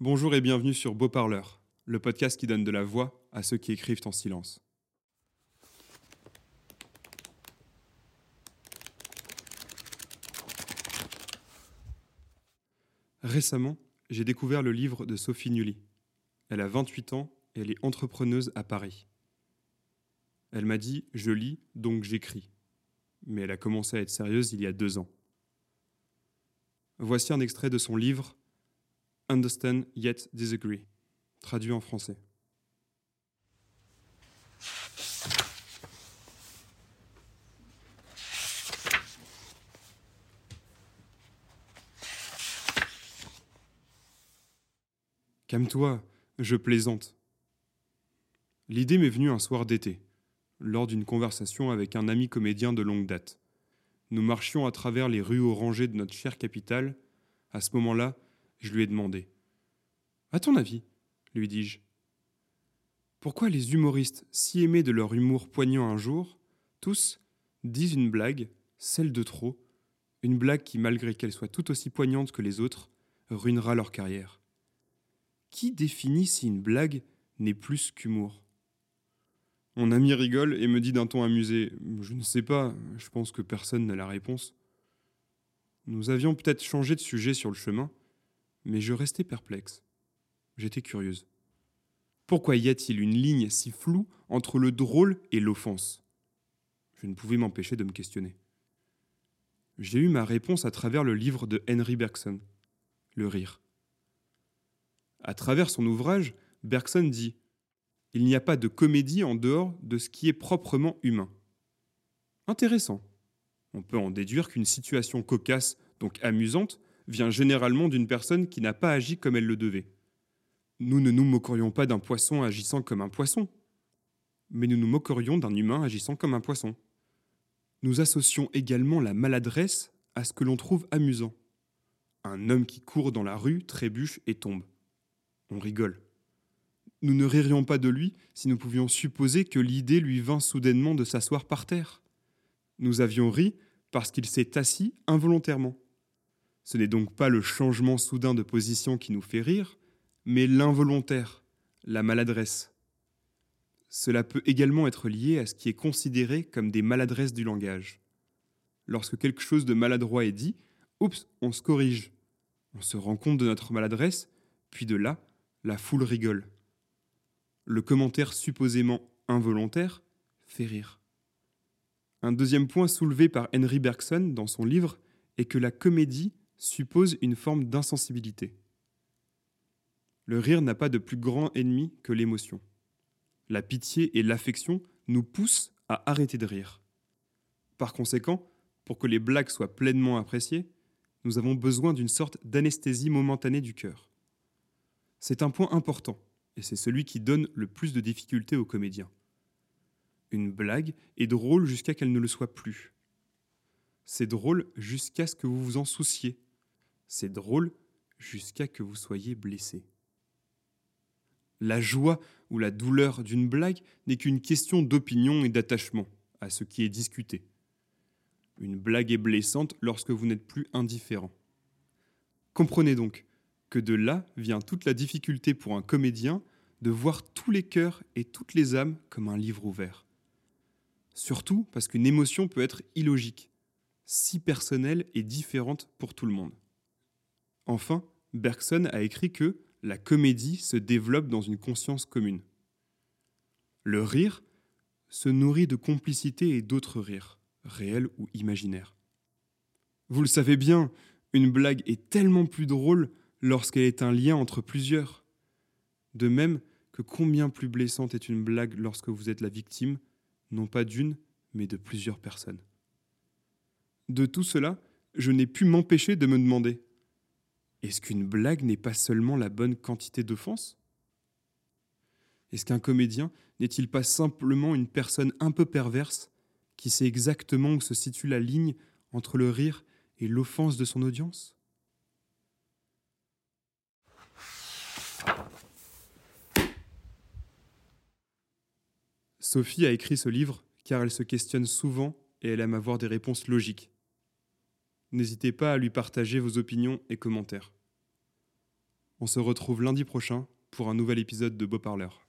Bonjour et bienvenue sur Beau Parleur, le podcast qui donne de la voix à ceux qui écrivent en silence. Récemment, j'ai découvert le livre de Sophie Nully. Elle a 28 ans et elle est entrepreneuse à Paris. Elle m'a dit Je lis, donc j'écris. Mais elle a commencé à être sérieuse il y a deux ans. Voici un extrait de son livre Understand Yet Disagree, traduit en français. Calme-toi, je plaisante. L'idée m'est venue un soir d'été, lors d'une conversation avec un ami comédien de longue date. Nous marchions à travers les rues orangées de notre chère capitale. À ce moment-là, je lui ai demandé. À ton avis, lui dis-je, pourquoi les humoristes, si aimés de leur humour poignant un jour, tous disent une blague, celle de trop, une blague qui, malgré qu'elle soit tout aussi poignante que les autres, ruinera leur carrière? Qui définit si une blague n'est plus qu'humour? Mon ami rigole et me dit d'un ton amusé Je ne sais pas, je pense que personne n'a la réponse. Nous avions peut-être changé de sujet sur le chemin, mais je restais perplexe. J'étais curieuse. Pourquoi y a-t-il une ligne si floue entre le drôle et l'offense? Je ne pouvais m'empêcher de me questionner. J'ai eu ma réponse à travers le livre de Henry Bergson, Le rire. À travers son ouvrage, Bergson dit il n'y a pas de comédie en dehors de ce qui est proprement humain. Intéressant. On peut en déduire qu'une situation cocasse, donc amusante, vient généralement d'une personne qui n'a pas agi comme elle le devait. Nous ne nous moquerions pas d'un poisson agissant comme un poisson, mais nous nous moquerions d'un humain agissant comme un poisson. Nous associons également la maladresse à ce que l'on trouve amusant. Un homme qui court dans la rue trébuche et tombe. On rigole nous ne ririons pas de lui si nous pouvions supposer que l'idée lui vint soudainement de s'asseoir par terre. Nous avions ri parce qu'il s'est assis involontairement. Ce n'est donc pas le changement soudain de position qui nous fait rire, mais l'involontaire, la maladresse. Cela peut également être lié à ce qui est considéré comme des maladresses du langage. Lorsque quelque chose de maladroit est dit, oups, on se corrige. On se rend compte de notre maladresse, puis de là, la foule rigole le commentaire supposément involontaire fait rire. Un deuxième point soulevé par Henry Bergson dans son livre est que la comédie suppose une forme d'insensibilité. Le rire n'a pas de plus grand ennemi que l'émotion. La pitié et l'affection nous poussent à arrêter de rire. Par conséquent, pour que les blagues soient pleinement appréciées, nous avons besoin d'une sorte d'anesthésie momentanée du cœur. C'est un point important et c'est celui qui donne le plus de difficultés aux comédiens. Une blague est drôle jusqu'à qu'elle ne le soit plus. C'est drôle jusqu'à ce que vous vous en souciez. C'est drôle jusqu'à que vous soyez blessé. La joie ou la douleur d'une blague n'est qu'une question d'opinion et d'attachement à ce qui est discuté. Une blague est blessante lorsque vous n'êtes plus indifférent. Comprenez donc que de là vient toute la difficulté pour un comédien de voir tous les cœurs et toutes les âmes comme un livre ouvert. Surtout parce qu'une émotion peut être illogique, si personnelle et différente pour tout le monde. Enfin, Bergson a écrit que la comédie se développe dans une conscience commune. Le rire se nourrit de complicité et d'autres rires, réels ou imaginaires. Vous le savez bien, une blague est tellement plus drôle lorsqu'elle est un lien entre plusieurs. De même que combien plus blessante est une blague lorsque vous êtes la victime, non pas d'une, mais de plusieurs personnes. De tout cela, je n'ai pu m'empêcher de me demander est-ce qu'une blague n'est pas seulement la bonne quantité d'offense? Est-ce qu'un comédien n'est-il pas simplement une personne un peu perverse qui sait exactement où se situe la ligne entre le rire et l'offense de son audience? Sophie a écrit ce livre car elle se questionne souvent et elle aime avoir des réponses logiques. N'hésitez pas à lui partager vos opinions et commentaires. On se retrouve lundi prochain pour un nouvel épisode de Beau Parleur.